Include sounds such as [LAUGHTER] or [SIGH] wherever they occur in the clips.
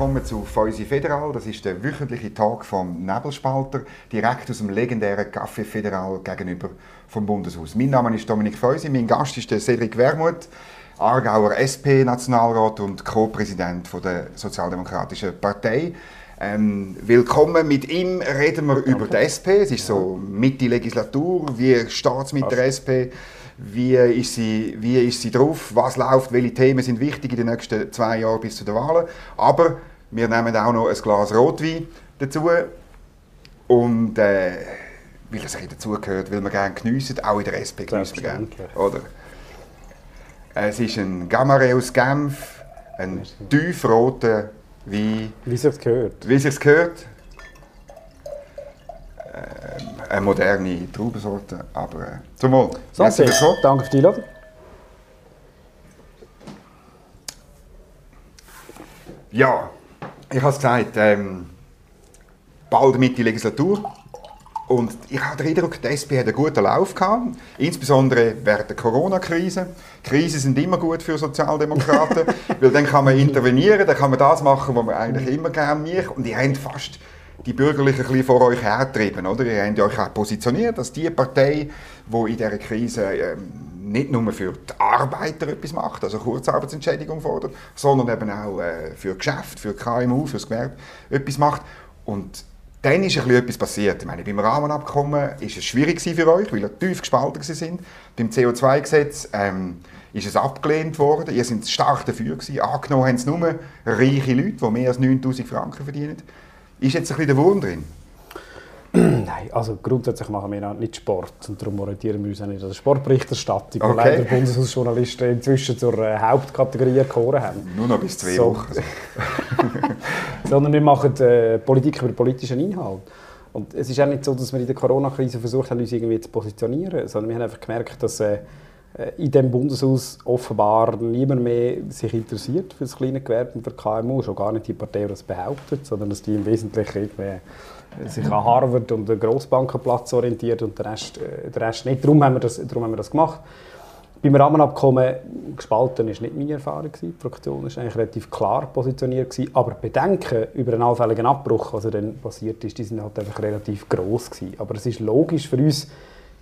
willkommen zu Feusi Federal. Das ist der wöchentliche Tag vom Nebelspalter, direkt aus dem legendären Café Federal gegenüber vom Bundeshaus. Mein Name ist Dominik Feusi, mein Gast ist der Cedric Wermuth, Aargauer SP-Nationalrat und Co-Präsident der Sozialdemokratischen Partei. Ähm, willkommen. Mit ihm reden wir über die SP. Es ist so Mitte Legislatur. Wie steht es mit der SP? Wie ist, sie, wie ist sie drauf? Was läuft? Welche Themen sind wichtig in den nächsten zwei Jahren bis zu den Wahlen? Aber wir nehmen auch noch ein Glas Rotwein dazu. Und äh, weil es dazugehört, weil wir gerne geniessen, auch in der SP geniessen wir gerne. Oder? Es ist ein Gamare aus Genf, ein tiefroter Wein. Wie es gehört. Wie es gehört. Äh, eine moderne Traubensorte, aber äh, zum Wohl. Santé. Danke für die Einladung. Ja, ich habe es gesagt, ähm, bald Mitte Legislatur. Und ich habe den Eindruck, die SP hat einen guten Lauf gehabt, insbesondere während der Corona-Krise. Krisen sind immer gut für Sozialdemokraten, [LAUGHS] weil dann kann man intervenieren, dann kann man das machen, was man eigentlich immer gerne macht. Und ihr habt fast die Bürgerlichen ein bisschen vor euch hergetrieben, oder? Ihr habt euch auch positioniert als die Partei, die in dieser Krise ähm, nicht nur für die Arbeiter etwas macht, also Kurzarbeitsentschädigung fordert, sondern eben auch äh, für Geschäft, für KMU, für das Gewerbe etwas macht. Und dann ist etwas passiert. Ich meine, beim Rahmenabkommen war es schwierig für euch, weil ihr tief gespalten sind. Beim CO2-Gesetz ähm, ist es abgelehnt worden. Ihr seid stark dafür gewesen. Angenommen haben es nur reiche Leute, die mehr als 9000 Franken verdienen. Ist jetzt ein bisschen der Wurm drin? [CLEARS THROAT] Nein, also grundsätzlich machen wir nicht Sport und darum orientieren wir uns auch nicht an der Sportberichterstattung, okay. leider Bundeshausjournalisten inzwischen zur äh, Hauptkategorie erkoren haben. Nur noch bis zwei so. Wochen. [LAUGHS] [LAUGHS] Sondern wir machen äh, Politik über politischen Inhalt. Und es ist auch nicht so, dass wir in der Corona-Krise versucht haben, uns irgendwie zu positionieren, sondern wir haben einfach gemerkt, dass äh, in dem Bundeshaus offenbar niemand mehr sich interessiert für das kleine Gewerbe und für KMU, schon gar nicht die Partei, die das behauptet, sondern dass die im Wesentlichen irgendwie sich an Harvard und den Grossbankenplatz orientiert und der Rest, äh, der Rest nicht. Darum haben, wir das, darum haben wir das gemacht. Beim Rahmenabkommen gespalten war nicht meine Erfahrung. Die Fraktion war eigentlich relativ klar positioniert. Gewesen. Aber Bedenken über einen allfälligen Abbruch, was dann passiert ist, die sind halt einfach relativ gross. Gewesen. Aber es ist logisch für uns,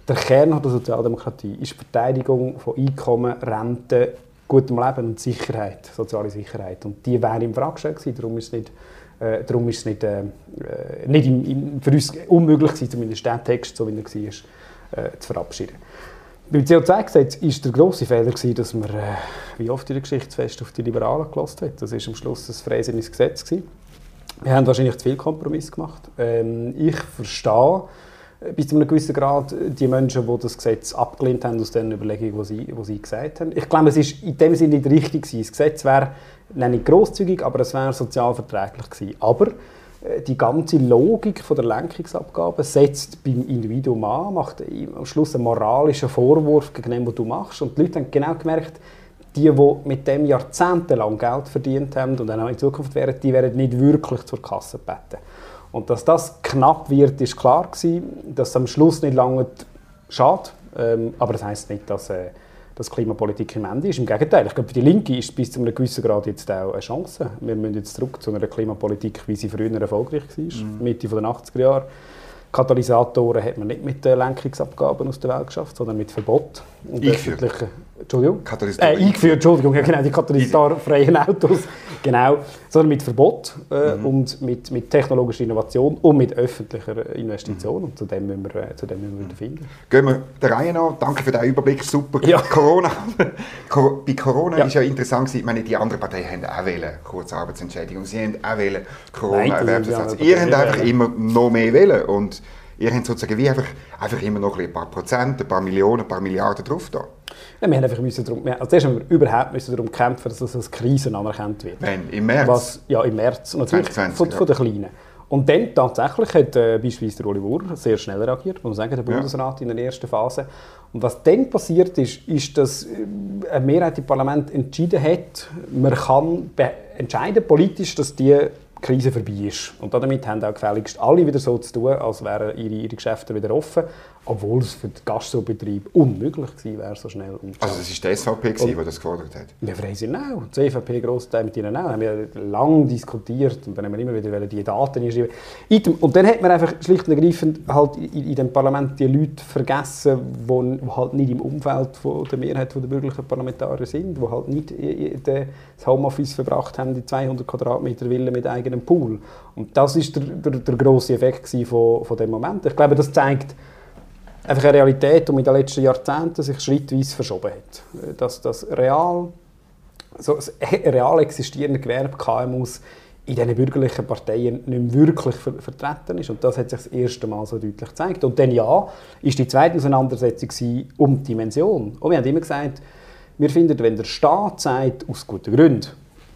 der Kern der Sozialdemokratie ist die Verteidigung von Einkommen, Rente, gutem Leben und Sicherheit, soziale Sicherheit. Und die wäre in Frage gestellt gewesen. Darum ist es nicht äh, darum ist es nicht, äh, nicht im, im, für uns unmöglich gewesen, zumindest den Text, so wie er war, äh, zu verabschieden. Beim CO2-Gesetz war der grosse Fehler, gewesen, dass man, äh, wie oft in der Geschichtsfest, auf die Liberalen gelassen hat. Das war am Schluss ein freisinniges Gesetz. Gewesen. Wir haben wahrscheinlich zu viel Kompromiss gemacht. Ähm, ich verstehe äh, bis zu einem gewissen Grad die Menschen, die das Gesetz abgelehnt haben, aus den Überlegungen, die sie, die sie gesagt haben. Ich glaube, es ist in dem Sinne nicht richtig gewesen. Das Gesetz wäre nicht grosszügig, aber es wäre sozial verträglich gewesen. Aber äh, die ganze Logik von der Lenkungsabgabe setzt beim Individuum an, macht am Schluss einen moralischen Vorwurf gegen den, was du machst. Und die Leute haben genau gemerkt, die, die mit dem jahrzehntelang Geld verdient haben und dann auch in Zukunft werden, die werden nicht wirklich zur Kasse gebeten. Und dass das knapp wird, ist klar gewesen. Dass es am Schluss nicht lange schade, ähm, aber das heißt nicht, dass äh, dass Klimapolitik im Ende ist. Im Gegenteil, ich glaube, für die Linke ist bis zu einem gewissen Grad jetzt auch eine Chance. Wir müssen jetzt zurück zu einer Klimapolitik, wie sie früher erfolgreich war, mhm. Mitte der 80er Jahre. Katalysatoren hat man nicht mit Lenkungsabgaben aus der Welt geschafft, sondern mit Verbot. Und Eingeführt. Entschuldigung? Äh, eingeführt, Entschuldigung, ja, genau, die katalysatorfreien Autos. [LAUGHS] genau, sondern mit Verbot äh, mhm. und mit, mit technologischer Innovation und mit öffentlicher Investition. Mhm. Und zu dem müssen wir, äh, zu dem müssen wir finden. Gehen wir der Reihe nach. Danke für den Überblick, super. Ja. [LAUGHS] Corona. Bei Corona ja. ist ja interessant, ich meine, die anderen Parteien haben auch wählen, Kurzarbeitsentschädigung, sie haben auch wählen, Corona-Erwerbsersatz. Ihr habt einfach immer noch mehr wählen und ihr habt sozusagen wie einfach, einfach immer noch ein paar Prozent, ein paar Millionen, ein paar Milliarden drauf da. Ja, wir haben einfach müssen darum, zuerst haben wir überhaupt müssen darum kämpfen, dass das als Krisen anerkannt wird. Wenn? Im März? Was, ja, im März. Natürlich 2020, von, von den Kleinen. Und dann tatsächlich hat äh, beispielsweise der Uli Wurr sehr schnell reagiert, muss man sagen, der Bundesrat ja. in der ersten Phase. Und was dann passiert ist, ist, dass äh, eine Mehrheit im Parlament entschieden hat, man kann entscheiden politisch, dass die Krise vorbei ist. Und damit haben auch gefälligst alle wieder so zu tun, als wären ihre, ihre Geschäfte wieder offen. Obwohl es für den Gastrobetrieb unmöglich gewesen wäre, so schnell umzuschauen. Also das war die SVP, gewesen, die das gefordert hat? Ja, Freisinn auch. Die CVP Grossteil mit ihnen auch. haben wir lange diskutiert und dann haben wir immer wieder die Daten einschreiben. Und dann hat man einfach schlicht und ergreifend halt in, in dem Parlament die Leute vergessen, die halt nicht im Umfeld von der Mehrheit der bürgerlichen Parlamentarier sind, die halt nicht das Homeoffice verbracht haben, die 200 Quadratmeter Villa mit eigenem Pool. Und das ist der, der, der grosse Effekt von, von dem Moment. Ich glaube, das zeigt, einfach eine Realität, die in den letzten Jahrzehnten sich schrittweise verschoben hat. Dass das real, so das [LAUGHS] real existierende Gewerbe KMUs in diesen bürgerlichen Parteien nicht wirklich ver vertreten ist. Und das hat sich das erste Mal so deutlich gezeigt. Und dann ja, ist die zweite Auseinandersetzung um die Dimension. Und wir haben immer gesagt, wir finden, wenn der Staat sagt, aus guten Gründen,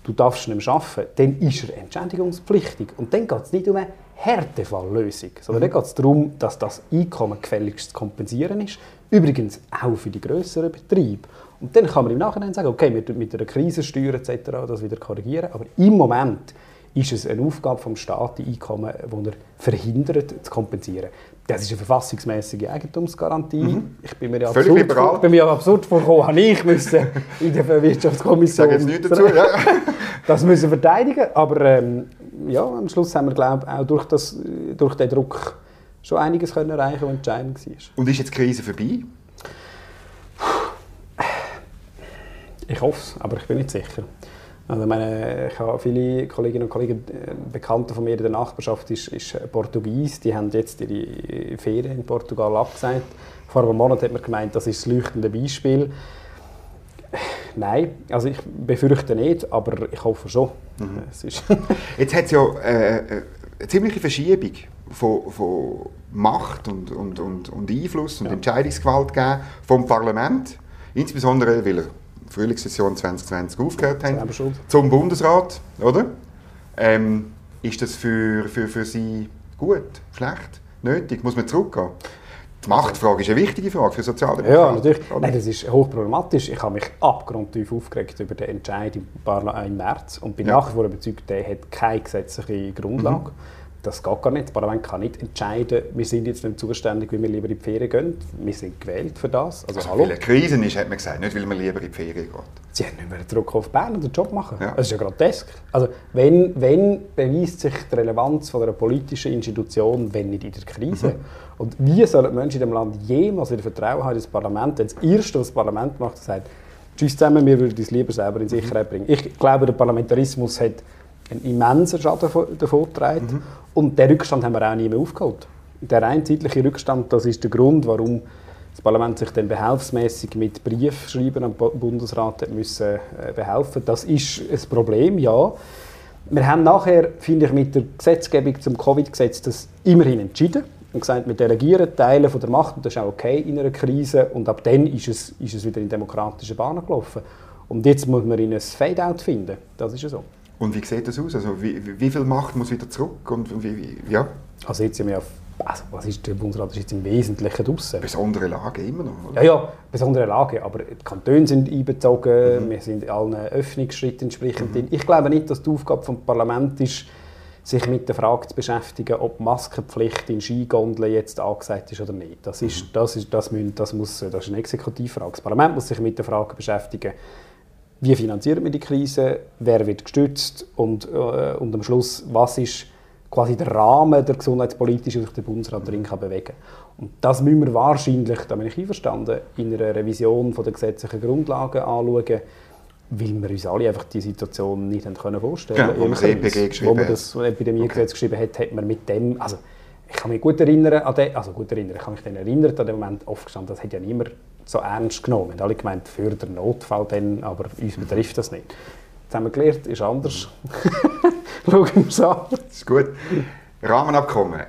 du darfst nicht mehr arbeiten, dann ist er entschädigungspflichtig. Und dann geht es nicht um eine Härtefalllösung, sondern mhm. dann geht es darum, dass das Einkommen gefälligst zu kompensieren ist. Übrigens auch für die größeren Betriebe. Und dann kann man im Nachhinein sagen, okay, wir mit einer Krisensteuer etc. das wieder korrigieren, aber im Moment ist es eine Aufgabe vom Staat, die Einkommen, die er verhindert, zu kompensieren. Das ist eine verfassungsmäßige Eigentumsgarantie. Mhm. Ich bin mir ja Völlig absurd, liberal. bin mir absurd vorgekommen, habe ich müssen in der [LAUGHS] Wirtschaftskommission ich sage jetzt dazu, [LAUGHS] ja. das müssen verteidigen. Aber ähm, ja, am Schluss haben wir glaube auch durch, das, durch den Druck schon einiges können erreichen, was entscheidend war. Und ist jetzt die Krise vorbei? Ich hoffe es, aber ich bin nicht sicher. Also meine, ich habe viele Kolleginnen und Kollegen, äh, Bekannte von mir in der Nachbarschaft ist, ist Portugies, die haben jetzt ihre Ferien in Portugal abgesagt. Vor einem Monat hat man gemeint, das ist das leuchtende Beispiel. Nein, also ich befürchte nicht, aber ich hoffe schon. Mhm. [LAUGHS] jetzt hat es ja äh, äh, eine ziemliche Verschiebung von, von Macht und, und, und, und Einfluss und ja. Entscheidungsgewalt gegeben vom Parlament, insbesondere weil er Frühlingssession 2020 aufgehört haben, zum Bundesrat, oder? Ähm, ist das für, für, für Sie gut, schlecht, nötig? Muss man zurückgehen? Die Machtfrage ist eine wichtige Frage für Sozialdemokraten. Ja, natürlich. Nein, das ist hochproblematisch. Ich habe mich abgrundtief aufgeregt über den Entscheid im, im März und bin ja. nach wie vor überzeugt, der hat keine gesetzliche Grundlage. Mhm. Das geht gar nicht. Das Parlament kann nicht entscheiden, wir sind jetzt nicht zuständig, wie wir lieber in die Ferien gehen. Wir sind gewählt für das. Also, also hallo. Weil eine Krise ist, hat man gesagt, nicht weil man lieber in die Ferien geht. Sie haben nicht mehr Druck auf Bern und den Job machen. Ja. Das ist ja grotesk. Also, wenn, wenn beweist sich die Relevanz von einer politischen Institution, wenn nicht in der Krise? Mhm. Und wie sollen Menschen in diesem Land jemals wieder Vertrauen haben in das Parlament, wenn das Erste, was das Parlament macht, sagt, tschüss zusammen, wir würden uns lieber selber in Sicherheit bringen. Ich glaube, der Parlamentarismus hat einen immensen Schaden davon getragen. Mhm. Und den Rückstand haben wir auch nie mehr aufgeholt. Der rein zeitliche Rückstand, das ist der Grund, warum das Parlament sich dann behelfsmäßig mit Briefschreiben am Bundesrat müssen äh, behelfen. Das ist ein Problem, ja. Wir haben nachher, finde ich, mit der Gesetzgebung zum Covid-Gesetz das immerhin entschieden und gesagt, wir delegieren Teile von der Macht und das ist auch okay in einer Krise und ab dann ist es, ist es wieder in demokratische Bahnen gelaufen. Und jetzt muss man in ein Fade-out finden. Das ist ja so. Und wie sieht das aus? Also wie, wie viel Macht muss wieder zurück? Und wie, wie, ja? Also jetzt sind wir auf also, was ist der Bundesrat ist jetzt im Wesentlichen draußen. Besondere Lage immer noch, oder? Ja, ja, besondere Lage, aber die Kantone sind einbezogen, mhm. wir sind allen Öffnungsschritten entsprechend mhm. Ich glaube nicht, dass die Aufgabe des Parlaments ist, sich mit der Frage zu beschäftigen, ob Maskenpflicht in Skigondeln jetzt angesagt ist oder nicht. Das ist, mhm. das ist, das müssen, das muss, das ist eine Exekutivfrage. Das Parlament muss sich mit der Frage beschäftigen, wie finanziert man die Krise, wer wird gestützt und, äh, und am Schluss, was ist quasi der Rahmen der gesundheitspolitischen, sich der Bundesrat drin kann bewegen Und das müssen wir wahrscheinlich, da bin ich einverstanden, in einer Revision von der gesetzlichen Grundlagen anschauen, weil wir uns alle einfach die Situation nicht haben vorstellen können. Ja, wo man das EPG geschrieben Wo man das Epidemiegesetz okay. geschrieben hat, hat man mit dem, also ich kann mich gut erinnern an den, also gut erinnern, ich kann mich dann erinnern an den Moment aufgestanden, das hat ja niemand so ernst genommen. Wir haben alle gemeint, für den Notfall dann, aber uns betrifft das nicht. Jetzt haben wir gelernt, ist anders. [LAUGHS] Schauen wir es an. Das ist gut. Rahmenabkommen.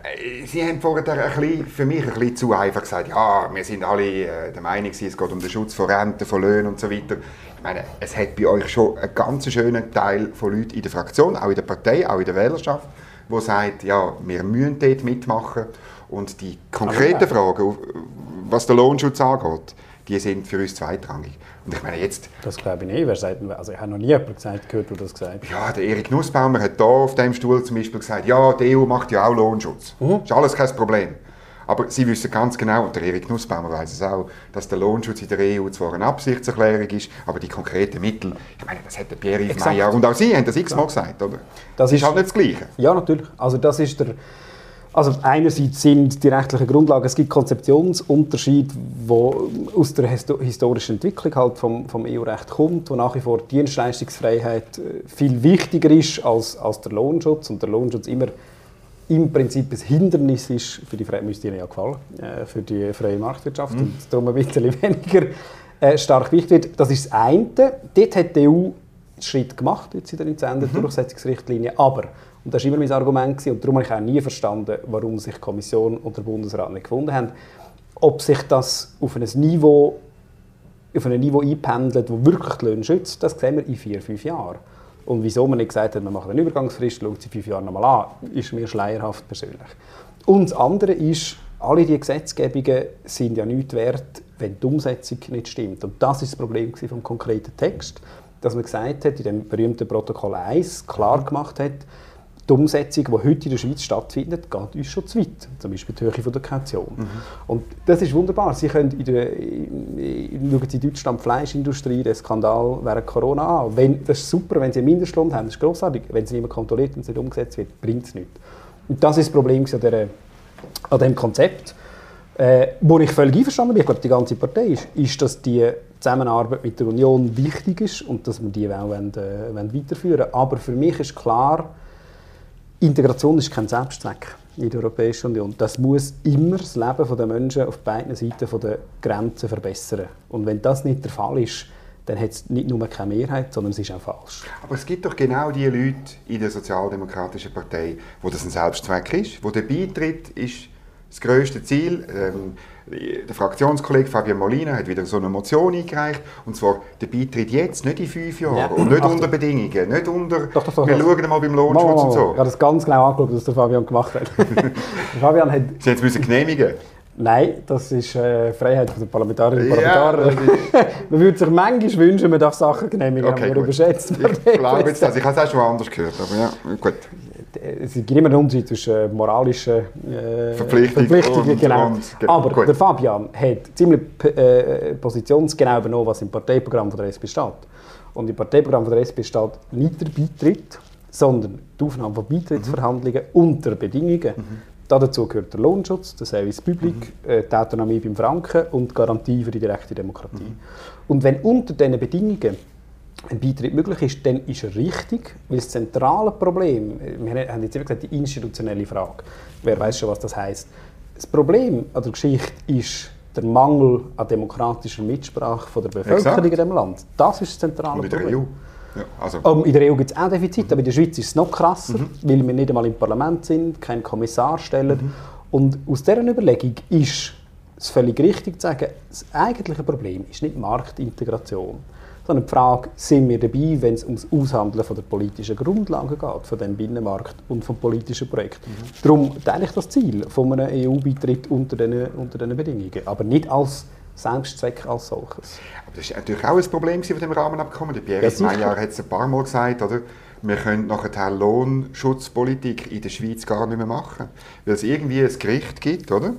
Sie haben vorher ein bisschen, für mich ein bisschen zu einfach gesagt, ja, wir sind alle äh, der Meinung, es geht um den Schutz von Renten, von Löhnen und so weiter. Ich meine, es hat bei euch schon einen ganz schönen Teil von Leuten in der Fraktion, auch in der Partei, auch in der Wählerschaft, wo sagt, ja, wir müssen dort mitmachen. Und die konkreten Fragen, was den Lohnschutz angeht, die sind für uns zweitrangig. Und ich meine jetzt... Das glaube ich nicht. Wer sagt, also ich habe noch nie jemanden gesagt, gehört, der das gesagt hat. Ja, der Erik Nussbaumer hat hier auf dem Stuhl zum Beispiel gesagt, ja, die EU macht ja auch Lohnschutz. Mhm. Ist alles kein Problem. Aber Sie wissen ganz genau, und der Erik Nussbaumer weiß es auch, dass der Lohnschutz in der EU zwar eine Absichtserklärung ist, aber die konkreten Mittel, ich meine, das hat der Pierre-Yves Meyer und auch Sie haben das x-mal gesagt, oder? Das ist halt nicht das Gleiche. Ja, natürlich. Also das ist der... Also einerseits sind die rechtlichen Grundlagen, es gibt Konzeptionsunterschiede, wo aus der historischen Entwicklung halt vom, vom EU-Recht kommt, wo nach wie vor Dienstleistungsfreiheit äh, viel wichtiger ist als, als der Lohnschutz und der Lohnschutz immer im Prinzip ein Hindernis ist, für die freie, müsste Ihnen ja gefallen, äh, für die freie Marktwirtschaft mhm. und darum ein bisschen [LAUGHS] weniger äh, stark wichtig wird. Das ist das eine. Dort hat die EU einen Schritt gemacht jetzt in der 19. Durchsetzungsrichtlinie, aber, und das war immer mein Argument, gewesen, und darum habe ich auch nie verstanden, warum sich die Kommission und der Bundesrat nicht gefunden haben, ob sich das auf ein Niveau auf ein Niveau einpendelt, das wirklich die Löhne schützt, das sehen wir in vier, fünf Jahren. Und wieso man nicht gesagt hat, man macht eine Übergangsfrist, schaut sie fünf Jahre nochmal an, ist mir schleierhaft persönlich. Und das andere ist, alle diese Gesetzgebungen sind ja nichts wert, wenn die Umsetzung nicht stimmt. Und das ist das Problem vom konkreten Text, dass man gesagt hat, in dem berühmten Protokoll 1 klar gemacht hat, die Umsetzung, die heute in der Schweiz stattfindet, geht uns schon zu weit. Zum Beispiel die Höhe der Kaution. Mhm. Und das ist wunderbar. Sie können in der, in, schauen Sie in Deutschland die Fleischindustrie, den Skandal während Corona an. Wenn, das ist super, wenn Sie einen Mindestlohn haben, das ist großartig. Wenn es niemand kontrolliert und es nicht umgesetzt wird, bringt es nichts. Und das ist das Problem an, der, an diesem Konzept. Äh, wo ich völlig einverstanden bin, ich glaube, die ganze Partei ist, ist, dass die Zusammenarbeit mit der Union wichtig ist und dass wir die auch wollen, äh, wollen weiterführen wollen. Aber für mich ist klar, Integration ist kein Selbstzweck in der Europäischen Union. Das muss immer das Leben der Menschen auf beiden Seiten der Grenzen verbessern. Und wenn das nicht der Fall ist, dann hat es nicht nur keine Mehrheit, sondern es ist auch falsch. Aber es gibt doch genau die Leute in der Sozialdemokratischen Partei, wo das ein Selbstzweck ist, wo der Beitritt ist das grösste Ziel. Ähm, der Fraktionskollege Fabian Molina hat wieder so eine Motion eingereicht, und zwar der Beitritt jetzt, nicht in fünf Jahren ja. und nicht Ach, unter Bedingungen, nicht unter, doch, doch, doch, wir schauen mal beim Lohnschutz mal, mal, mal. und so. Ich habe das ganz genau angeschaut, was der Fabian gemacht hat. [LAUGHS] Fabian hat Sie jetzt müssen genehmigen Nein, das ist äh, Freiheit der Parlamentarierinnen und Parlamentarier. Ja, [LAUGHS] man würde sich manchmal wünschen, man darf Sachen genehmigen, okay, aber überschätzt Ich glaube jetzt das. Ich habe es auch schon anders gehört, aber ja, gut es gibt immer einen Unterschied zwischen äh, moralischen äh, Verpflichtung Verpflichtungen. Und, genau. Und, Aber gut. der Fabian hat ziemlich äh, positionsgenau übernommen, was im Parteiprogramm von der SP steht. Und im Parteiprogramm von der SP steht nicht der Beitritt, sondern die Aufnahme von Beitrittsverhandlungen mhm. unter Bedingungen. Mhm. Dazu gehört der Lohnschutz, der Service Public, mhm. äh, die Autonomie beim Franken und die Garantie für die direkte Demokratie. Mhm. Und wenn unter diesen Bedingungen ein Beitritt möglich ist, dann ist er richtig, weil das zentrale Problem, wir haben jetzt immer gesagt, die institutionelle Frage, wer weiß schon, was das heißt. Das Problem an der Geschichte ist der Mangel an demokratischer Mitsprache von der Bevölkerung Exakt. in diesem Land. Das ist das zentrale Und in der Problem. EU. Ja, also. um, in der EU gibt es auch Defizite, aber in der Schweiz ist es noch krasser, mhm. weil wir nicht einmal im Parlament sind, keinen Kommissar stellen. Mhm. Und aus dieser Überlegung ist es völlig richtig zu sagen, das eigentliche Problem ist nicht Marktintegration sondern die Frage, sind wir dabei, wenn es ums Aushandeln von der politischen Grundlagen geht, von dem Binnenmarkt und vom politischen Projekt. Mhm. Darum teile ich das Ziel von einem EU-Beitritt unter diesen, unter Bedingungen, aber nicht als Selbstzweck als solches. Aber das ist natürlich auch ein Problem von dem Rahmenabkommen. Der Pierre Meyer hat es ein paar Mal gesagt, oder? wir können nachher Lohnschutzpolitik in der Schweiz gar nicht mehr machen, weil es irgendwie ein Gericht gibt, oder?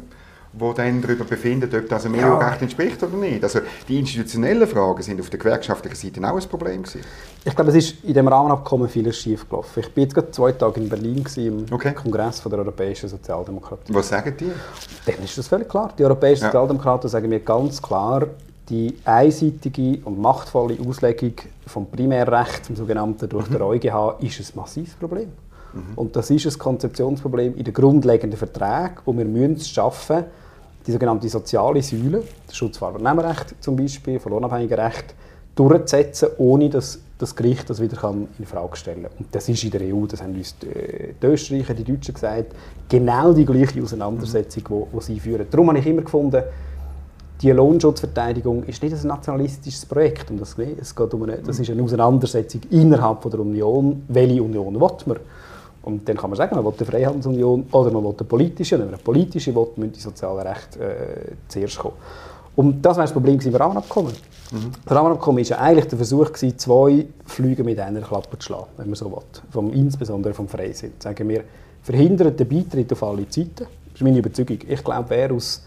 Wo dann darüber befindet, ob das dem ja. EU-Recht entspricht oder nicht. Also die institutionellen Fragen sind auf der gewerkschaftlichen Seite auch ein Problem gewesen. Ich glaube, es ist in dem Rahmenabkommen vieles schiefgelaufen. Ich war jetzt gerade zwei Tage in Berlin gewesen, im okay. Kongress von der Europäischen Sozialdemokratie. Was sagen die? Dann ist das völlig klar. Die Europäischen ja. Sozialdemokraten sagen mir ganz klar, die einseitige und machtvolle Auslegung vom Primärrecht, dem sogenannten durch mhm. den EuGH, ist ein massives Problem. Mhm. Und das ist ein Konzeptionsproblem in den grundlegenden Verträgen und wir müssen es schaffen, die sogenannte soziale Säule, das Schutz von Arbeitnehmerrecht zum Beispiel, von lohnabhängigen Recht, durchzusetzen, ohne dass das Gericht das wieder in Frage stellen kann. Und das ist in der EU, das haben uns die Österreicher, die Deutschen gesagt, genau die gleiche Auseinandersetzung, die, die sie führen. Darum habe ich immer gefunden, die Lohnschutzverteidigung ist nicht ein nationalistisches Projekt. Und das, es geht um eine, das ist eine Auseinandersetzung innerhalb der Union. Welche Union will man? Und dann kann man sagen, man will eine Freihandelsunion oder man will eine politische. Und wenn man eine politische will, müssen die sozialen Rechte äh, zuerst kommen. Und das war das Problem im Rahmenabkommen. Mhm. Das Rahmenabkommen war ja eigentlich der Versuch, gewesen, zwei Flüge mit einer Klappe zu schlagen, wenn man so will. Vom, insbesondere vom Freisinn. Sagen wir, verhindern den Beitritt auf alle Zeiten. Das ist meine Überzeugung. Ich glaube, wer aus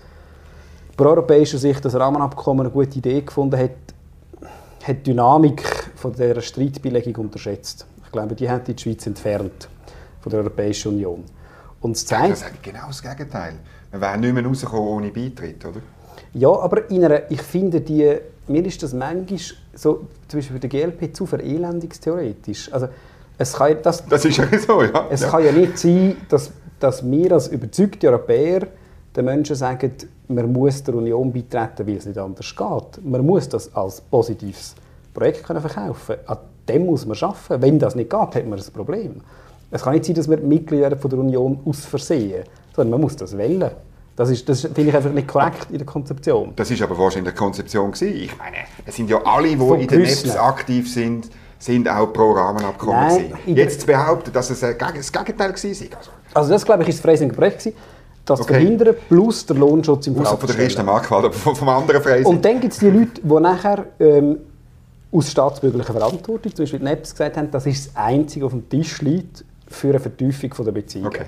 proeuropäischer Sicht das Rahmenabkommen eine gute Idee gefunden hat, hat die Dynamik von dieser Streitbelegung unterschätzt. Ich glaube, die hat die Schweiz entfernt von der Europäischen Union. Und es zeigt... Das ist genau das Gegenteil. Wir wären nicht mehr rausgekommen ohne Beitritt, oder? Ja, aber in einer, ich finde, die, mir ist das manchmal so, zum Beispiel für die GLP, zu verelendungstheoretisch. Also, es kann, das, das ist ja [LAUGHS] so, ja. Es ja. kann ja nicht sein, dass, dass wir als überzeugte Europäer den Menschen sagen, man muss der Union beitreten, weil es nicht anders geht. Man muss das als positives Projekt können verkaufen können. An dem muss man arbeiten. Wenn das nicht geht, hat man ein Problem. Es kann nicht sein, dass wir Mitglied werden von der Union aus Versehen, sondern man muss das wählen. Das, ist, das finde ich einfach nicht korrekt in der Konzeption. Das ist aber wahrscheinlich in der Konzeption gewesen. Ich meine, es sind ja alle, die Von in den Netz aktiv sind, sind auch pro Rahmenabkommen Nein, Jetzt zu behaupten, dass es das Gegenteil war. Also, also das, glaube ich, ist das Freisinger Projekt das okay. verhindern, plus der Lohnschutz im Voraus von der ersten Marktwahl, vom, vom anderen Freising. Und dann gibt es die Leute, die nachher ähm, aus staatsbürgerlicher Verantwortung, zum Beispiel die NEPS, gesagt haben, das ist das Einzige, was auf dem Tisch liegt für eine Vertiefung der Beziehung. Okay.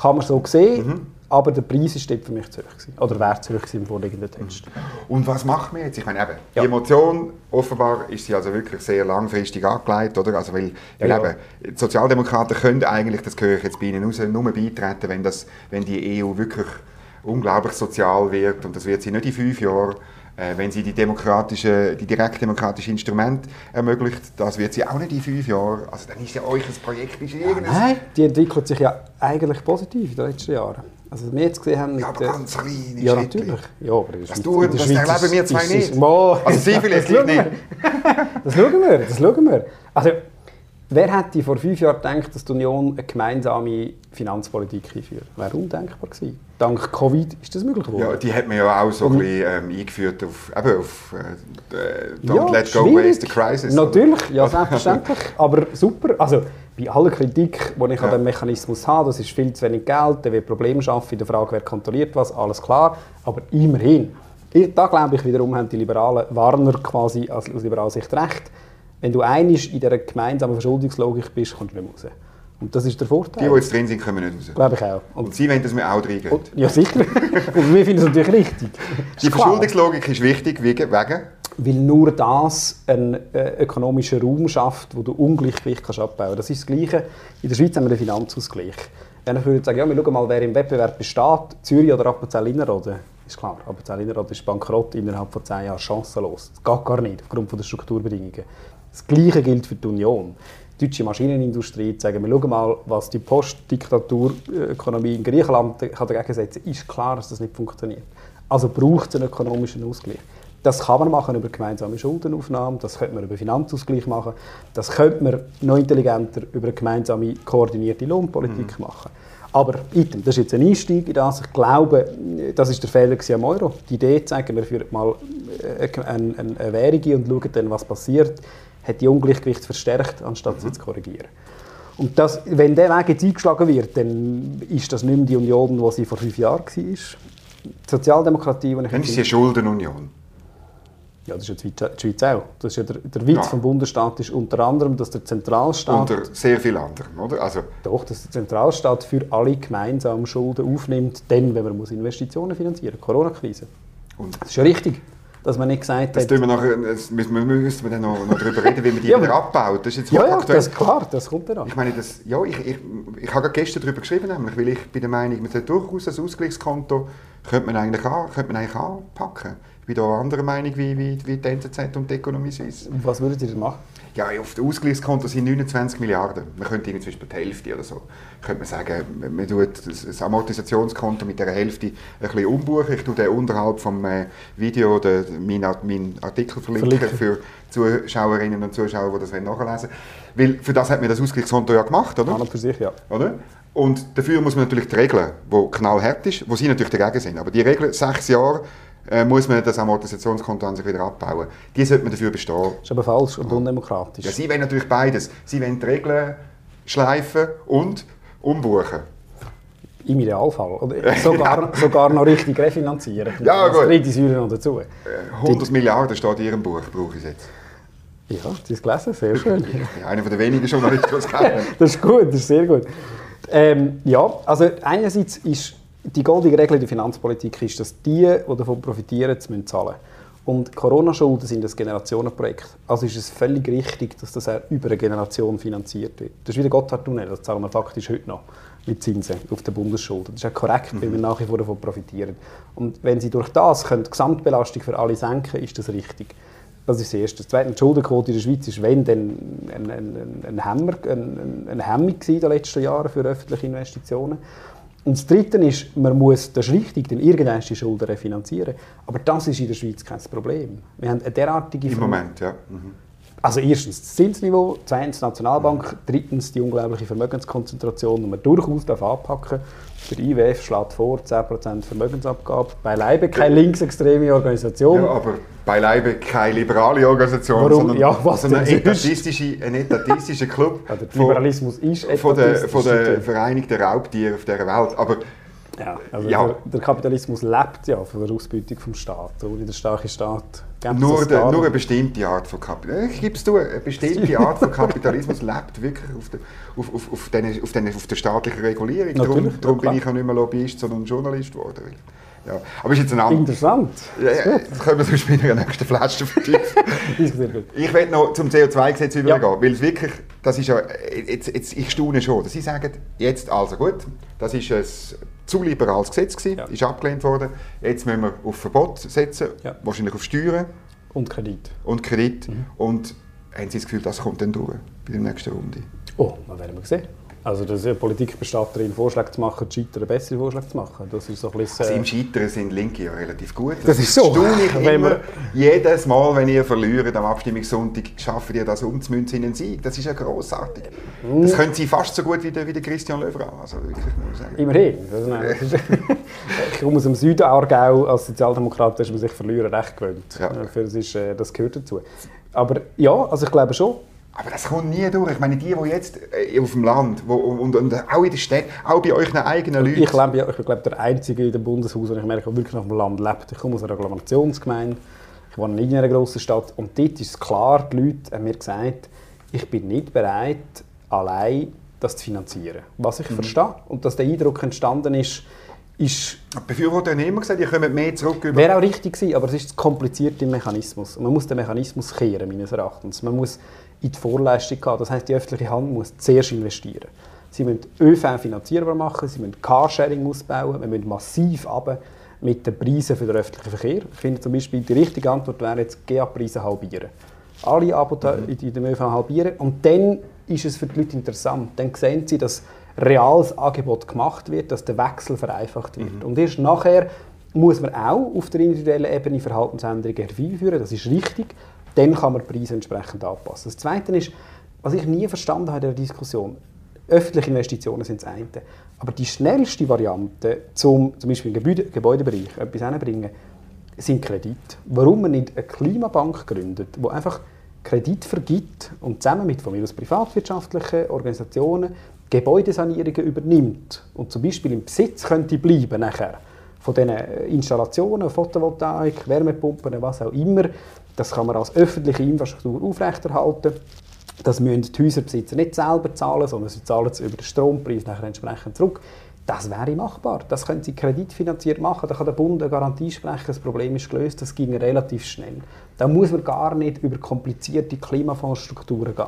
Kann man so sehen. Mhm. Aber der Preis ist für mich zu hoch gewesen. Oder wäre zu hoch im vorliegenden Text. Und was machen wir jetzt? Ich meine, eben, ja. die Emotion, offenbar ist sie also wirklich sehr langfristig angelegt, oder? Also, weil, weil ja, eben, die Sozialdemokraten können eigentlich, das höre ich jetzt bei Ihnen raus, nur beitreten, wenn, das, wenn die EU wirklich unglaublich sozial wird. Und das wird sie nicht in fünf Jahren wenn sie die, demokratische, die direktdemokratische Instrument ermöglicht, das wird sie auch nicht in fünf Jahren. Also dann ist ja euch ein Projekt ist irgendwas. Nein, die entwickelt sich ja eigentlich positiv in den letzten Jahren. Also wir jetzt gesehen haben... Ja, aber ganz kleine Ja, natürlich. Ja, aber das, tun, das erleben wir zwei nicht. Ist, also Sie vielleicht [LAUGHS] nicht. das schauen wir, das schauen wir. Also Wer hätte vor fünf Jahren gedacht, dass die Union eine gemeinsame Finanzpolitik einführt? Wäre undenkbar gewesen. Dank Covid ist das möglich geworden. Ja, die hat man ja auch so ein bisschen ähm, eingeführt auf, eben auf äh, äh Don't ja, let go waste the crisis. Natürlich, oder? ja [LAUGHS] selbstverständlich, aber super. Also bei aller Kritik, die ich ja. an diesem Mechanismus habe, das ist viel zu wenig Geld, der wird Probleme schaffen, in der Frage, wer kontrolliert was, alles klar, aber immerhin. Da glaube ich wiederum, haben die Liberalen Warner quasi aus liberaler Sicht recht wenn du einig in dieser gemeinsamen Verschuldungslogik bist, kommst du nicht mehr raus. Und das ist der Vorteil. Die, die jetzt drin sind, kommen nicht raus. Glaube ich auch. Und, und Sie wollen, dass wir auch reingehen? Ja, sicher. [LAUGHS] und wir finden es natürlich richtig. Die Verschuldungslogik ist wichtig, wegen? Weil nur das einen äh, ökonomischen Raum schafft, wo du Ungleichgewicht kannst abbauen kannst. Das ist das Gleiche. In der Schweiz haben wir den Finanzausgleich. Wenn ich würde sagen, ja, wir schauen mal, wer im Wettbewerb besteht, Zürich oder Appenzell-Innerrhoden, ist klar, Appenzell-Innerrhoden ist bankrott innerhalb von zehn Jahren chancenlos. Das geht gar nicht, aufgrund der Strukturbedingungen. Das Gleiche gilt für die Union. Die deutsche Maschinenindustrie sagen, wir schauen mal, was die Postdiktaturökonomie in Griechenland dagegen setzen ist klar, dass das nicht funktioniert. Also braucht es einen ökonomischen Ausgleich. Das kann man machen über gemeinsame Schuldenaufnahmen, das könnte man über Finanzausgleich machen, das könnte man noch intelligenter über eine gemeinsame koordinierte Lohnpolitik mhm. machen. Aber item, das ist jetzt ein Einstieg in das. Ich glaube, das ist der Fehler am Euro. Die Idee zu sagen, wir führen mal eine, eine, eine Währung und schauen dann, was passiert, hat die Ungleichgewicht verstärkt, anstatt sie mhm. zu korrigieren. Und das, wenn der Weg jetzt eingeschlagen wird, dann ist das nicht mehr die Union, die sie vor fünf Jahren war. Die Sozialdemokratie, die ich Dann ist sie eine Schuldenunion. Ja, das ist ja die Schweiz auch. Das ist ja der, der Witz ja. vom Bundesstaat ist unter anderem, dass der Zentralstaat... Unter sehr vielen anderen, oder? Also doch, dass der Zentralstaat für alle gemeinsam Schulden aufnimmt, dann, wenn man muss Investitionen finanzieren muss. Corona-Krise. Das ist ja richtig dass man nicht gesagt das hat... Wir nachher, das müssen wir, müssen wir dann noch, noch darüber reden, wie man die ja, wieder abbaut. Das ist jetzt ja, ja, das ist klar, das kommt dann an. Ich meine, das, ja, ich, ich, ich habe gestern darüber geschrieben, nämlich, weil ich bin der Meinung, man sollte durchaus ein Ausgleichskonto könnte man eigentlich, an, könnte man eigentlich anpacken. Ich bin da anderer Meinung wie, wie, wie die NZZ und die Ökonomie Suisse. Was würdet ihr denn machen? Ja, auf dem Ausgleichskonto sind 29 Milliarden. Man könnte irgendwie zum Beispiel die Hälfte oder so. Könnte man sagen, man tut das Amortisationskonto mit der Hälfte ein bisschen umbuchen. Ich tue den unterhalb vom äh, Video oder meinen mein Artikel verlinken, verlinken für Zuschauerinnen und Zuschauer, die das nachlesen wollen. Weil für das hat man das Ausgleichskonto ja gemacht, oder? Ja, für sich, ja. Oder? Und dafür muss man natürlich die Regeln, die knallhart ist, wo sie natürlich dagegen sind, aber die Regeln, sechs Jahre, äh, muss man das Amortisationskonto an sich wieder abbauen. Die sollte man dafür bestehen. Das ist aber falsch und undemokratisch. Ja, Sie wollen natürlich beides. Sie wollen die Regeln schleifen und umbuchen. Im Idealfall. Oder [LAUGHS] sogar, sogar noch richtig refinanzieren. Ja, das gut. dritte Säule noch dazu. 100 Die, Milliarden steht in Ihrem Buch, brauche ich jetzt. Ja, Sie haben gelesen, sehr schön. [LAUGHS] Bin einer der wenigen Journalisten, die es [LAUGHS] kennen. das ist gut, das ist sehr gut. Ähm, ja, also einerseits ist die goldige Regel in der Finanzpolitik ist, dass die, die davon profitieren, zahlen müssen. Und Corona-Schulden sind ein Generationenprojekt. Also ist es völlig richtig, dass das auch über eine Generation finanziert wird. Das ist wie der Gotthardtunnel, das zahlen wir faktisch heute noch mit Zinsen auf den Bundesschulden. Das ist auch korrekt, mhm. weil wir nach wie vor davon profitieren. Und wenn Sie durch das können, die Gesamtbelastung für alle senken, ist das richtig. Das ist das Erste. Das Zweite, die Schuldenquote in der Schweiz ist wenn dann ein, ein, ein, Hämmer, ein, ein Hemmung in den letzten Jahren für öffentliche Investitionen. Und das Dritte ist, man muss, das ist richtig, denn irgendwann die Schulden refinanzieren. Aber das ist in der Schweiz kein Problem. Wir haben eine derartige... Im Moment, ja. Mhm. Also erstens das Zinsniveau, zweitens die Nationalbank, drittens die unglaubliche Vermögenskonzentration, die man durchaus anpacken darf. Der IWF schlägt vor, 10% Vermögensabgabe. Beileibe keine linksextreme Organisation. Ja, aber beileibe keine liberale Organisation, Warum? sondern ja, was sondern ein, etatistische, ein etatistischer Club. Ja, [LAUGHS] der Liberalismus von, ist der, von der Vereinigten Raubtiere auf dieser Welt. Aber ja, also ja. Der, der, Kapitalismus lebt ja von der Ausbeutung vom Staat. Ohne den starken Staat nur, de, nur eine bestimmte Art von Kapitalismus. Ich gebe es eine bestimmte Art von Kapitalismus lebt wirklich auf der, auf, auf, auf, den, auf, den, auf der staatlichen Regulierung. Darum, darum bin ich auch nicht mehr Lobbyist, sondern Journalist geworden. Ja. Aber ist jetzt ein anderes. Interessant. Ja, ja, das können wir sonst mit einer nächsten Flasche vertiefen. [LAUGHS] ich will noch zum CO2-Gesetz übergehen, ja. weil es wirklich, das ist ja, jetzt, jetzt, ich staune schon, Sie sagen, jetzt also gut, das ist ein zu liberales Gesetz gewesen, ja. ist abgelehnt worden, jetzt müssen wir auf Verbot setzen, ja. wahrscheinlich auf Steuern. Und Kredit. Und Kredit. Mhm. Und haben Sie das Gefühl, das kommt dann durch bei der nächsten Runde? Oh, das werden wir sehen. Also dass eine Politik besteht darin, Vorschläge zu machen, Scheitern bessere Vorschläge zu machen. Das ist so ein bisschen, also Im Scheitern sind Linke ja relativ gut. Das, das ist so. Ich [LAUGHS] immer, jedes Mal, wenn ihr verliert am Abstimmungssonntag, schaffen ihr das umzumünzen in einen Sieg. Das ist ja grossartig. Mm. Das können sie fast so gut wie der, wie der Christian Löwra. Also, wirklich, muss sagen. Immerhin. [LAUGHS] ich komme aus dem Süden Aargau. Als Sozialdemokrat ist man sich verlieren recht gewöhnt. Ja. Das, ist, äh, das gehört dazu. Aber ja, also ich glaube schon, aber das kommt nie durch. Ich meine, die, die jetzt äh, auf dem Land wo, und, und, auch in der Stadt, auch bei euch eigenen Leuten. Ich glaube, ich bin glaube, der Einzige in dem Bundeshaus, und ich merke, der wirklich auf dem Land lebt. Ich komme aus einer Agglomerationsgemeinde, ich wohne nicht in einer grossen Stadt und dort ist klar, die Leute haben mir gesagt, ich bin nicht bereit, allein das zu finanzieren. Was ich mhm. verstehe. Und dass der Eindruck entstanden ist, ist... Befürworter haben immer gesagt, ihr kommt mehr zurück. Wäre auch richtig gewesen, aber es ist zu kompliziert im Mechanismus. Und man muss den Mechanismus kehren, meines Erachtens. Man muss in die Vorleistung gehen. Das heißt, die öffentliche Hand muss zuerst investieren. Sie müssen ÖV finanzierbar machen, sie müssen Carsharing ausbauen, wir müssen massiv runter mit den Preisen für den öffentlichen Verkehr. Ich finde zum Beispiel, die richtige Antwort wäre jetzt GA-Preise halbieren. Alle Abos mhm. in dem ÖV halbieren und dann ist es für die Leute interessant. Dann sehen sie, dass reales Angebot gemacht wird, dass der Wechsel vereinfacht wird. Mhm. Und erst nachher muss man auch auf der individuellen Ebene Verhaltensänderungen herbeiführen, das ist richtig, dann kann man die Preise entsprechend anpassen. Das Zweite ist, was ich nie verstanden habe in der Diskussion, öffentliche Investitionen sind das eine, aber die schnellste Variante, zum, zum Beispiel im Gebäude, Gebäudebereich etwas hinbringen, sind Kredite. Warum man nicht eine Klimabank gründet, wo einfach Kredit vergibt und zusammen mit von mir aus privatwirtschaftlichen Organisationen Gebäudesanierungen übernimmt und zum Beispiel im Besitz könnte bleiben nachher von diesen Installationen, Photovoltaik, Wärmepumpen, was auch immer, das kann man als öffentliche Infrastruktur aufrechterhalten. Das müssen die Häuserbesitzer nicht selber zahlen, sondern sie zahlen es über den Strompreis nachher entsprechend zurück. Das wäre machbar. Das können Sie kreditfinanziert machen. Da kann der Bund eine Garantie sprechen, das Problem ist gelöst. Das ging relativ schnell. Da muss man gar nicht über komplizierte Klimafondsstrukturen gehen.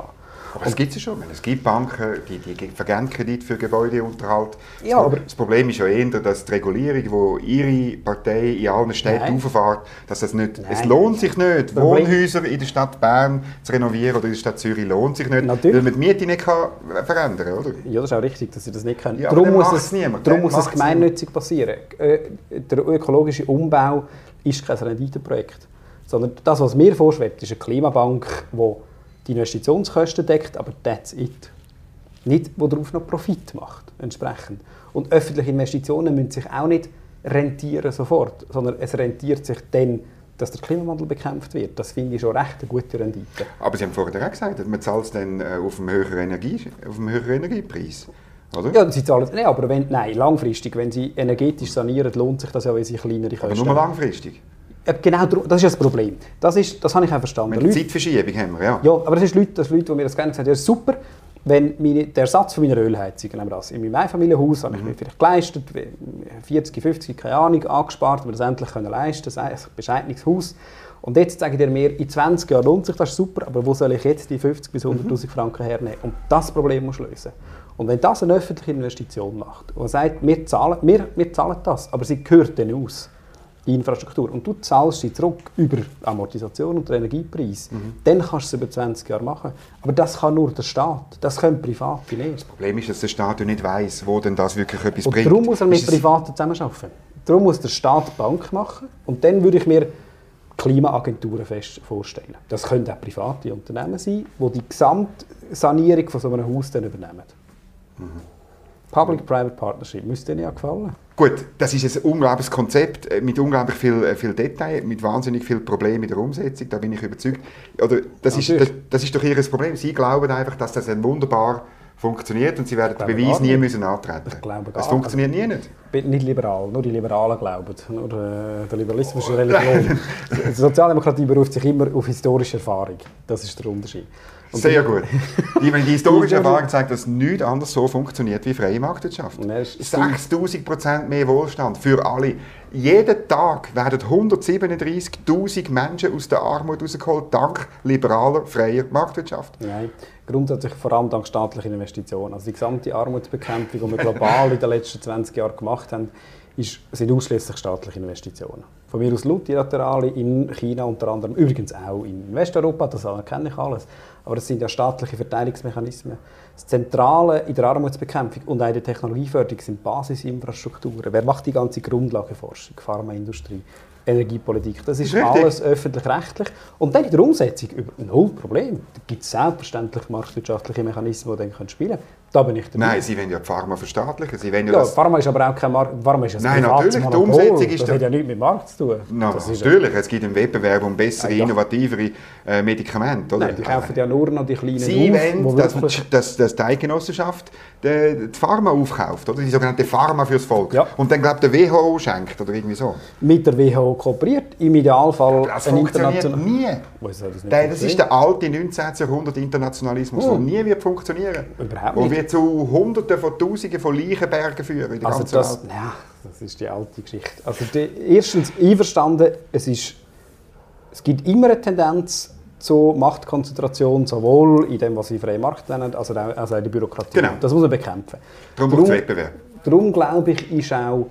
Aber es gibt es schon. Es gibt Banken, die, die vergeben Kredit für Gebäudeunterhalt. Ja, aber das Problem ist ja eher, dass die Regulierung, die Ihre Partei in allen Städten auffährt, dass das nicht, Nein. es lohnt sich nicht, Wohnhäuser in der Stadt Bern zu renovieren oder in der Stadt Zürich lohnt sich nicht, Natürlich. weil man die Miete nicht kann verändern kann, oder? Ja, das ist auch richtig, dass Sie das nicht können. Ja, darum muss es, niemand. Darum muss es gemeinnützig passieren. Äh, der ökologische Umbau ist kein Renditeprojekt, sondern das, was mir vorschwebt, ist eine Klimabank, die die Investitionskosten deckt, aber that's it. Nicht, wo darauf noch Profit macht, entsprechend. Und öffentliche Investitionen müssen sich auch nicht rentieren sofort, sondern es rentiert sich dann, dass der Klimawandel bekämpft wird. Das finde ich schon recht eine gute Rendite. Aber Sie haben vorher auch gesagt, man zahlt es dann äh, auf einem höheren, Energie, auf einem höheren Energiepreis. Oder? Ja, sie zahlen nee, aber wenn, nein, langfristig, wenn sie energetisch sanieren, lohnt sich das ja, weil sie kleinere Kosten Aber nur langfristig? Genau, das ist das Problem. Das, ist, das habe ich auch verstanden. Eine Zeitverschiebung haben wir, ja. Ja, aber das ist Leute, das Leute, die mir das gerne gesagt haben, ja, super, wenn meine, der Ersatz von meiner Ölheizung, nehmen wir das, in meinem Einfamilienhaus habe ich mir vielleicht geleistet, 40, 50, keine Ahnung, angespart, um das endlich können leisten können, ein bescheidenes Haus. Und jetzt sagen dir mir, in 20 Jahren lohnt sich das ist super, aber wo soll ich jetzt die 50 bis 100'000 Franken hernehmen? Und das Problem muss lösen. Und wenn das eine öffentliche Investition macht und sagt, wir zahlen, wir, wir zahlen das, aber sie gehört dann aus, die Infrastruktur, und du zahlst sie zurück über Amortisation und den Energiepreis, mhm. dann kannst du es über 20 Jahre machen. Aber das kann nur der Staat, das können Private nicht. Das Problem ist, dass der Staat nicht weiß, wo denn das wirklich etwas und bringt. Darum muss er mit Privaten zusammenarbeiten. Darum muss der Staat Bank machen und dann würde ich mir Klimaagenturen fest vorstellen. Das können auch private Unternehmen sein, die die Gesamtsanierung von so einem Haus dann übernehmen. Mhm. Public-Private Partnership müsste Ihnen ja gefallen. Gut, das ist ein unglaubliches Konzept äh, mit unglaublich viel, äh, viel Detail, mit wahnsinnig viel Problemen in der Umsetzung, da bin ich überzeugt. Oder das, ist, das, das, ist doch Ihr Problem. Sie glauben einfach, dass das ein wunderbar funktioniert und Sie werden den Beweis nie müssen antreten. Ich glaube gar Das funktioniert nie nicht. Ich bin nicht liberal, nur die Liberalen glauben. Nur äh, der Liberalismus ist eine Religion. [LAUGHS] die Sozialdemokratie beruft sich immer auf historische Erfahrung. Das ist der Unterschied. Und Sehr gut. Die, die historische [LAUGHS] Erfahrung zeigt, dass nichts anders so funktioniert wie freie Marktwirtschaft. 6000 Prozent mehr Wohlstand für alle. Jeden Tag werden 137.000 Menschen aus der Armut rausgeholt, dank liberaler, freier Marktwirtschaft. Nein, grundsätzlich vor allem dank staatlicher Investitionen. Also die gesamte Armutsbekämpfung, die wir global in den letzten 20 Jahren gemacht haben, ist, sind ausschließlich staatliche Investitionen. Von mir aus multilaterale in China unter anderem, übrigens auch in Westeuropa, das kenne ich alles. Aber das sind ja staatliche Verteilungsmechanismen. Das Zentrale in der Armutsbekämpfung und auch in der Technologieförderung sind Basisinfrastrukturen. Wer macht die ganze Grundlagenforschung? Pharmaindustrie, Energiepolitik. Das ist Richtig. alles öffentlich-rechtlich. Und dann in der Umsetzung über null Problem. Da gibt es selbstverständlich marktwirtschaftliche Mechanismen, die dann spielen können. Da bin ich dabei. Nein, Sie wollen ja die Pharma verstaatlichen. Sie wollen ja, ja das... Pharma ist aber auch kein Markt. Pharma ist ein Nein, natürlich. Die Umsetzung ist das hat ja nichts mit Markt zu tun. No, natürlich. Es gibt einen Wettbewerb um bessere, ja. innovativere äh, Medikamente. Oder? Nein, die kaufen ja nur noch die kleinen Sie wollen, dass, dass, dass die Eidgenossenschaft die, die Pharma aufkauft, oder? die sogenannte Pharma fürs Volk. Ja. Und dann, glaube der WHO schenkt, oder irgendwie so. Mit der WHO kooperiert, im Idealfall aber das funktioniert nie. Das, das ist der alte 19. Jahrhundert Internationalismus, oh. der nie wird funktionieren. Überhaupt nicht. Zu Hunderten von Tausenden von Leichenbergen führen also das, Welt. Ja, das ist die alte Geschichte. Also die, erstens einverstanden, es, ist, es gibt immer eine Tendenz zu Machtkonzentration, sowohl in dem, was sie freien Markt nennen, als auch, also in der Bürokratie. Genau. Das muss man bekämpfen. Darum, darum Wettbewerb. Darum glaube ich, ist auch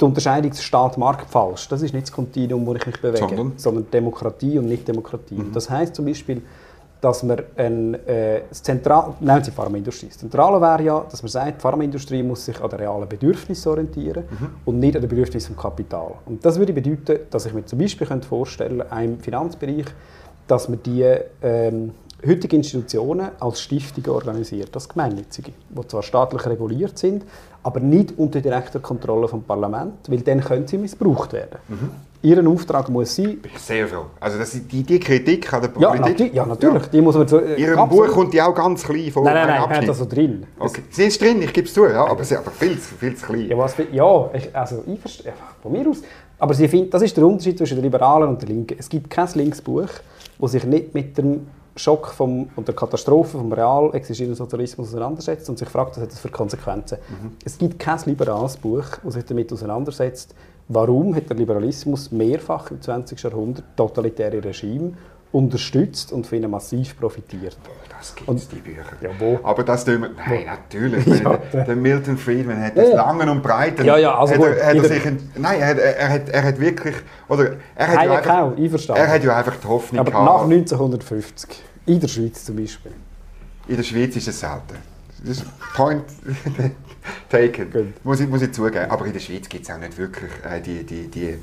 die Unterscheidung Staat-Markt falsch. Das ist nicht das Kontinuum, wo ich mich bewege, sondern, sondern Demokratie und nicht Demokratie. Mhm. Das heißt zum Beispiel, dass man ein, äh, Zentral nennen Sie Pharmaindustrie. Das Zentrale wäre ja, dass man sagt, die Pharmaindustrie muss sich an den realen Bedürfnissen orientieren mhm. und nicht an den Bedürfnissen vom Kapital. Und das würde bedeuten, dass ich mir zum Beispiel vorstellen könnte, im Finanzbereich, dass man die ähm, heutigen Institutionen als Stiftungen organisiert, als gemeinnützige, die zwar staatlich reguliert sind, aber nicht unter direkter Kontrolle vom Parlament, weil dann können sie missbraucht werden. Mhm. Ihr Auftrag muss sein... Sehr froh. Also das, die, die Kritik an der Politik... Ja, natu ja natürlich. Ja. Die muss man so, äh, Ihrem Buch kommt die auch ganz klein vor. Nein, nein, nein, er hat das so drin. Okay. Sie ist drin, ich gebe es zu, ja, aber sie aber viel, viel zu klein. Ja, was, ja ich, also ich verstehe, von mir aus... Aber sie find, das ist der Unterschied zwischen den Liberalen und den Linken. Es gibt kein Linksbuch, das sich nicht mit dem Schock vom, und der Katastrophe vom real existierenden Sozialismus auseinandersetzt und sich fragt, was hat das für Konsequenzen. Mhm. Es gibt kein liberales Buch, das sich damit auseinandersetzt, warum hat der Liberalismus mehrfach im 20. Jahrhundert totalitäre Regime unterstützt und von ihnen massiv profitiert. Das gibt es, die Bücher. Ja, wo? Aber das tun wir... Nein, natürlich. [LAUGHS] ja, der, der, Milton Friedman hat das ja. lange und breit... Ja, ja, also hat er, hat er sich... Nein, er hat, er, hat, er hat wirklich... Oder er hat, ja einfach, er hat ja einfach die Hoffnung Aber gehabt, nach 1950, in der Schweiz zum Beispiel. In der Schweiz ist es selten. Das ist Point [LAUGHS] taken. Muss ich, muss ich zugeben. Aber in der Schweiz gibt es auch nicht wirklich äh, die, die, die...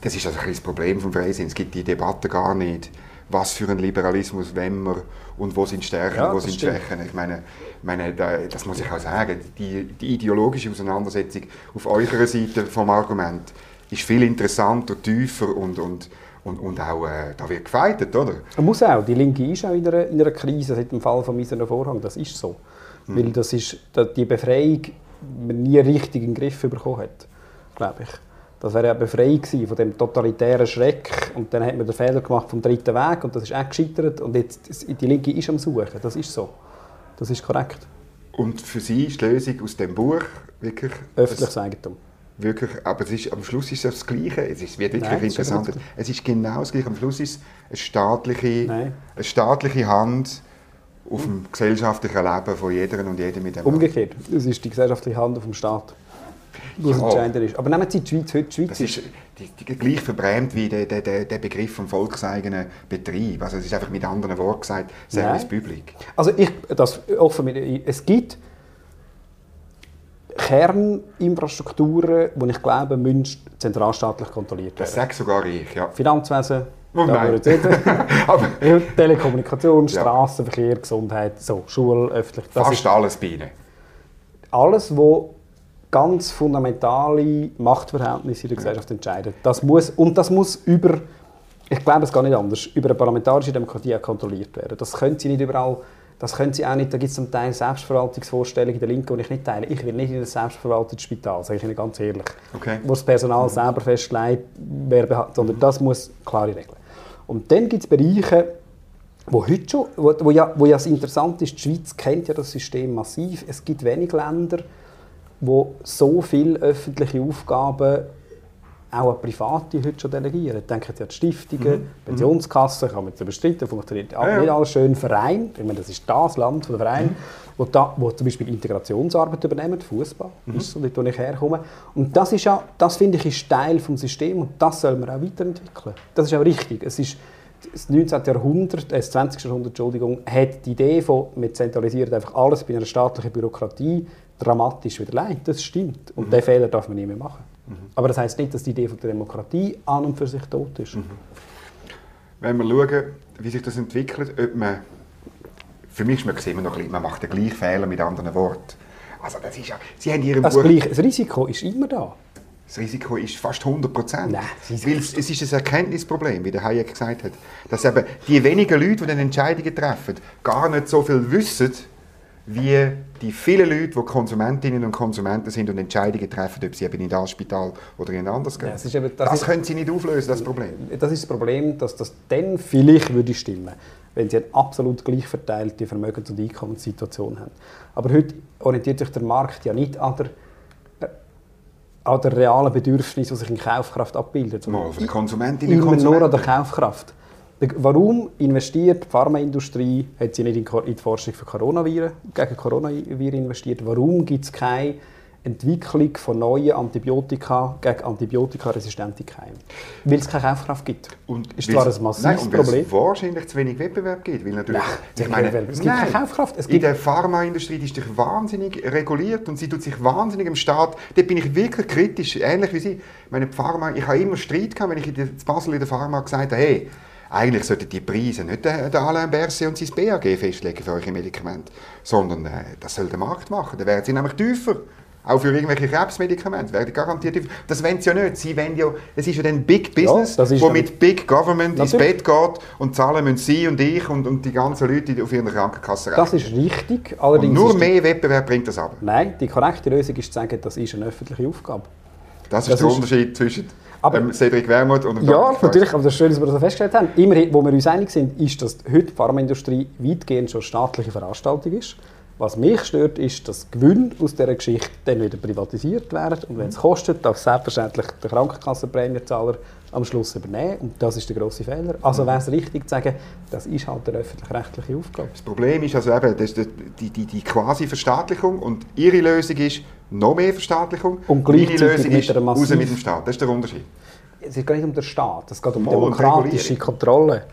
Das ist also ein das Problem vom Freisinn. Es gibt die Debatte gar nicht was für ein Liberalismus wenn wir und wo sind Stärken, ja, wo sind stimmt. Schwächen. Ich meine, meine, das muss ich auch sagen, die, die ideologische Auseinandersetzung auf eurer Seite vom Argument ist viel interessanter, tiefer und, und, und, und auch, äh, da wird gefeitet, oder? Man muss auch, die Linke ist auch in einer, in einer Krise seit dem Fall von Misener Vorhang, das ist so. Mhm. Weil das ist, die Befreiung man nie richtig in den Griff bekommen hat, glaube ich. Das wäre ja befreit von dem totalitären Schreck. Und dann hat man den Fehler gemacht vom dritten Weg und das ist auch gescheitert. Und jetzt, die Linke ist am Suchen, das ist so. Das ist korrekt. Und für Sie ist die Lösung aus dem Buch wirklich... Öffentliches Eigentum. Wirklich, aber es ist, am Schluss ist es das Gleiche. Es ist, wird wirklich Nein, es ist interessant. Es ist genau das Gleiche. Am Schluss ist es eine staatliche, Nein. eine staatliche Hand auf dem gesellschaftlichen Leben von jeder und jedem mit dem Umgekehrt. Es ist die gesellschaftliche Hand auf dem Staat, was Ja. entscheidend ist. Aber nehmen Sie die Schweiz heute. Die Schweiz Das ist die, die, gleich verbrämt wie der, der, der, Begriff vom volkseigenen Betrieb. Also es ist einfach mit anderen Worten gesagt Service. Public. Also ich, das offen mit, es gibt Kerninfrastrukturen, die ich glaube, müssen zentralstaatlich kontrolliert Das werden. sage sogar ich, ja. Finanzwesen, Oh nein. [LAUGHS] Aber Ja, Telekommunikation, Ja. Straßenverkehr, Gesundheit, so, Schule, öffentlich. Das fast ist alles bei Ihnen. alles, wo ganz fundamentale Machtverhältnisse in der Gesellschaft entscheiden. Das muss, und das muss über, ich glaube, es geht nicht anders, über eine parlamentarische Demokratie kontrolliert werden. Das können Sie nicht überall, das können Sie auch nicht, da gibt es zum Teil Selbstverwaltungsvorstellungen in der Linken, die ich nicht teile. Ich will nicht in ein selbstverwaltetes Spital, sage ich Ihnen ganz ehrlich, Okay. wo das Personal selber festlegt, wer sondern das muss klare Regeln. Und dann gibt es Bereiche, wo heute schon, wo, wo, ja, wo ja das Interessante ist, die Schweiz kennt ja das System massiv. Es gibt wenig Länder, wo so viele öffentliche Aufgaben auch Private heute schon delegieren. Denken Sie an die Stiftungen, Pensionskassen, kann man jetzt bestreiten, funktioniert Ja, ja. nicht alles schön. Verein, ich meine, das ist das Land von der Verein, wo, da, wo zum Beispiel Integrationsarbeit übernehmen, Fußball, ist so dort, wo ich herkomme. Und das ist ja, das finde ich, ist Teil des Systems und das soll man auch weiterentwickeln. Das ist auch richtig. Es ist, das 19. Jahrhundert, äh, das 20. Jahrhundert, Entschuldigung, hat die Idee von, wir zentralisieren einfach alles bei einer staatlichen Bürokratie dramatisch widerlegt. Das stimmt. Und diesen Fehler darf man nicht mehr machen. Aber das heißt nicht, dass die Idee von der Demokratie an und für sich tot ist. Wenn wir schauen, wie sich das entwickelt, ob man, für mich ist man immer noch, ein bisschen- man macht den gleichen Fehler mit anderen Worten. Also das ist ja, Sie haben Ihrem Das, Buch, gleiche, das Risiko ist immer da. das Risiko ist fast 100 Prozent. Weil es, es ist ein Erkenntnisproblem, wie der Hayek gesagt hat, dass eben die wenigen Leute, die dann Entscheidungen treffen, gar nicht so viel wissen, wie die vielen Leute, die Konsumentinnen und Konsumenten sind und Entscheidungen treffen, ob sie eben in das Spital oder in ein anderes gehen. Ja, ist eben- das das ist- können Sie nicht auflösen, das Problem. Das ist das Problem, dass das dann vielleicht würde stimmen, wenn sie eine absolut gleich verteilte Vermögens- und Einkommenssituation haben. Aber heute orientiert sich der Markt ja nicht an der, äh, an der realen Bedürfnis, die sich in Kaufkraft abbildet. Mal, für die Konsumentinnen und immer nur an der Konsumenten. Kaufkraft. Warum investiert die Pharmaindustrie, hat sie nicht in in die Forschung für Coronaviren, gegen Coronaviren investiert? Warum gibt es keine Entwicklung von neuen Antibiotika gegen antibiotikaresistente Keime? Weil es keine Kaufkraft gibt. Und ist zwar ein massives nein, und weil Problem. es wahrscheinlich zu wenig Wettbewerb gibt. Weil natürlich, Nein, ich meine, es gibt keine Kaufkraft. Es in gibt- der Pharmaindustrie die ist doch wahnsinnig reguliert und sie tut sich wahnsinnig im Staat. Dort bin ich wirklich kritisch, ähnlich wie Sie. Meine Pharma, ich habe immer Streit gehabt, wenn ich in in Basel in der Pharma gesagt habe, hey, eigentlich sollten die Preise nicht der, der Alain Berset und sein BAG festlegen für eure Medikamente, sondern äh, das soll der Markt machen. Dann werden sie nämlich tiefer. Auch für irgendwelche Krebsmedikamente werden garantiert tiefer. Das wollen sie ja nicht. Sie wollen ja, das ist ja dann Big Business, das ist wo ja- mit Big Government ins Natürlich. Bett geht und zahlen müssen Sie und ich und, und die ganzen Leute, die auf ihrer Krankenkasse Das rechnen. ist richtig. und Allerdings nur ist die, mehr Wettbewerb bringt das aber. Nein, die korrekte Lösung ist zu sagen, das ist eine öffentliche Aufgabe. Das ist Das der ist- Unterschied zwischen Aber- ähm, Cedric Wermuth und Ja, natürlich, aber das ist schön, dass wir das festgestellt haben. Immerhin, wo wir uns einig sind, ist, dass heute die Pharmaindustrie weitgehend schon staatliche Veranstaltung ist. Was mich stört, ist, dass Gewinne aus dieser Geschichte dann wieder privatisiert werden. Und wenn es kostet, darf selbstverständlich der Krankenkassenprämienzahler am Schluss übernehmen. Und das ist der grosse Fehler. Also wäre es richtig zu sagen, das ist halt eine öffentlich-rechtliche Aufgabe. Das Problem ist also eben, das die, die, die quasi Verstaatlichung und Ihre Lösung ist noch mehr Verstaatlichung. Und Meine gleichzeitig Lösung mit ist raus mit dem Staat. Das ist der Unterschied. Es geht nicht um den Staat, es geht um Mal, demokratische. Kontrolle.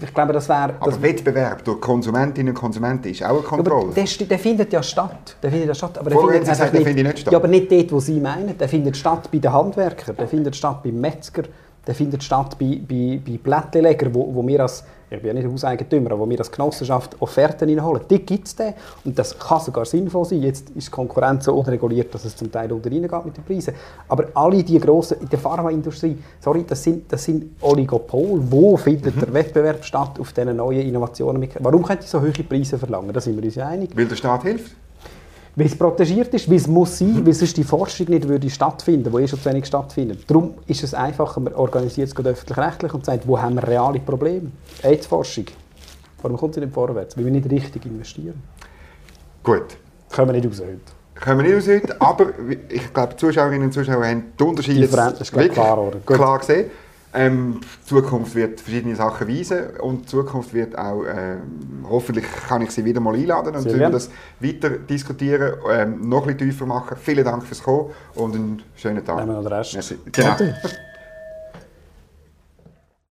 Ich glaube, das wäre... Aber das Wettbewerb durch Konsumentinnen und Konsumenten ist auch eine Ja, Kontrolle. aber der, der findet ja statt. Der findet ja statt. Aber der Vorher findet gesagt, der findet nicht statt. Ja, aber nicht dort, wo Sie meinen. Der findet statt bei den Handwerkern, der findet statt beim Metzger, der findet statt bei, bei, bei Plättlelegern, wo, wo wir als, ich bin ja nicht Hauseigentümer, aber wo wir als Genossenschaft Offerten reinholen. Die gibt es den. Und das kann sogar sinnvoll sein. Jetzt ist die Konkurrenz so unreguliert, dass es zum Teil unter geht mit den Preisen. Aber alle die grossen, in der Pharmaindustrie, sorry, das sind, das sind Oligopol. Wo findet Mhm. der Wettbewerb statt auf diesen neuen Innovationen? Warum könnte ich so hohe Preise verlangen? Da sind wir uns ja einig. Weil der Staat hilft. Weil es protegiert ist, weil es muss sein, weil sonst die Forschung nicht würde stattfinden, wo eh schon zu wenig stattfindet. Darum ist es einfacher, man organisiert es öffentlich-rechtlich und sagt, wo haben wir reale Probleme? AIDS-Forschung. Warum kommt sie nicht vorwärts? Weil wir nicht richtig investieren. Gut. Können wir nicht raus heute. Können wir nicht aus heute, aber ich glaube, die Zuschauerinnen und Zuschauer haben die Unterschiede Die wirklich klar, klar gesehen. Ähm, die Zukunft wird verschiedene Sachen weisen und die Zukunft wird auch, ähm, hoffentlich kann ich Sie wieder mal einladen und wir das weiter diskutieren, ähm, noch ein bisschen tiefer machen. Vielen Dank fürs Kommen und einen schönen Tag. Nehmen wir noch den Rest. Merci. Genau.